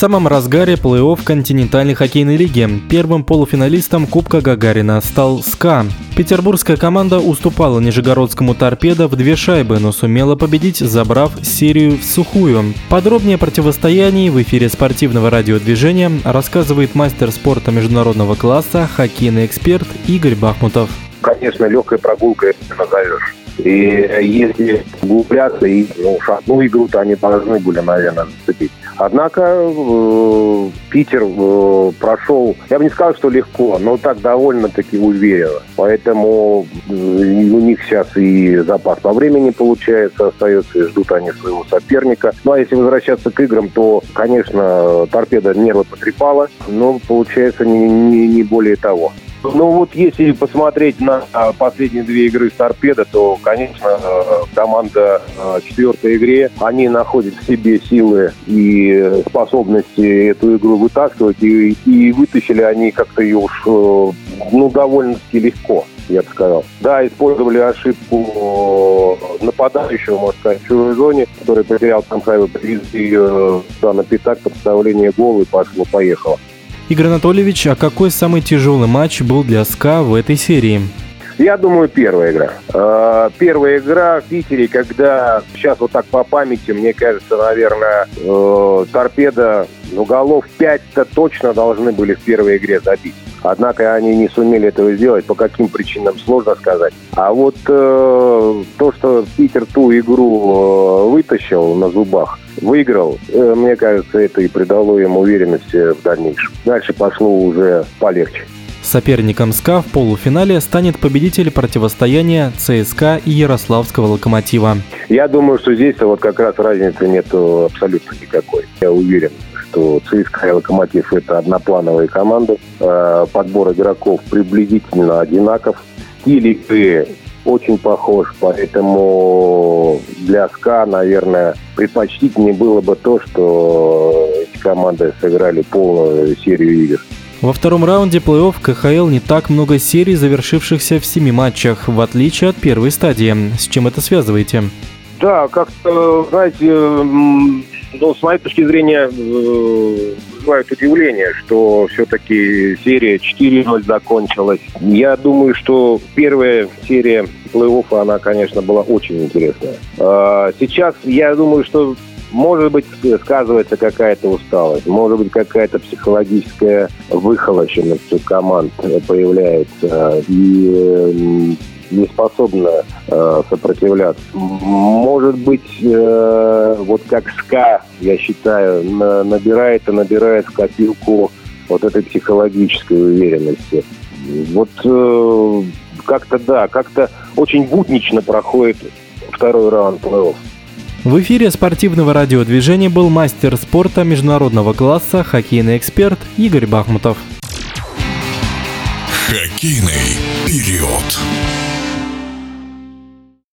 самом разгаре плей-офф континентальной хоккейной лиги. Первым полуфиналистом Кубка Гагарина стал СКА. Петербургская команда уступала Нижегородскому торпедо в две шайбы, но сумела победить, забрав серию в сухую. Подробнее о противостоянии в эфире спортивного радиодвижения рассказывает мастер спорта международного класса, хоккейный эксперт Игорь Бахмутов. конечно, легкой прогулкой это назовешь. И если углубляться и ну, уж одну игру-то они должны были, наверное, зацепить. Однако э, Питер э, прошел, я бы не сказал, что легко, но так довольно-таки уверенно. Поэтому э, у них сейчас и запас по времени получается, остается, и ждут они своего соперника. Ну а если возвращаться к играм, то, конечно, торпеда нервы потрепала, но получается не, не, не более того. Ну вот если посмотреть на а, последние две игры с торпедо, то, конечно, э, команда э, в четвертой игре, они находят в себе силы и способности эту игру вытаскивать, и, и вытащили они как-то ее уж, э, ну, довольно-таки легко я бы сказал. Да, использовали ошибку нападающего, можно сказать, в чужой зоне, который потерял там хайвы, привезли ее да, на пятак, подставление гола и пошло-поехало. Игорь Анатольевич, а какой самый тяжелый матч был для СКА в этой серии? Я думаю, первая игра. Э, Первая игра в Питере, когда сейчас вот так по памяти, мне кажется, наверное, э, торпеда, ну, голов 5-то точно должны были в первой игре забить. Однако они не сумели этого сделать. По каким причинам, сложно сказать. А вот э, то, что Питер ту игру э, вытащил на зубах, выиграл, э, мне кажется, это и придало им уверенности в дальнейшем. Дальше пошло уже полегче. Соперником СКА в полуфинале станет победитель противостояния ЦСКА и Ярославского локомотива. Я думаю, что здесь вот как раз разницы нет абсолютно никакой. Я уверен, что ЦСКА и Локомотив – это одноплановые команды. Э, Подбор игроков приблизительно одинаков. Стиль игры очень похож, поэтому для СКА, наверное, предпочтительнее было бы то, что эти команды сыграли полную серию игр. Во втором раунде плей-офф КХЛ не так много серий, завершившихся в семи матчах, в отличие от первой стадии. С чем это связываете? Да, как-то, знаете, ну, с моей точки зрения, э, вызывает удивление, что все-таки серия 4-0 закончилась. Я думаю, что первая серия плей-оффа, она, конечно, была очень интересная. А Сейчас я думаю, что может быть, сказывается какая-то усталость, может быть, какая-то психологическая выхолощенность команд появляется. И м, не способна э, сопротивляться. Может быть, э, вот как СКА, я считаю, на- набирает и набирает копилку вот этой психологической уверенности. Вот э, как-то да, как-то очень буднично проходит второй раунд плей-офф. В эфире спортивного радиодвижения был мастер спорта международного класса, хоккейный эксперт Игорь Бахмутов. Хоккейный период.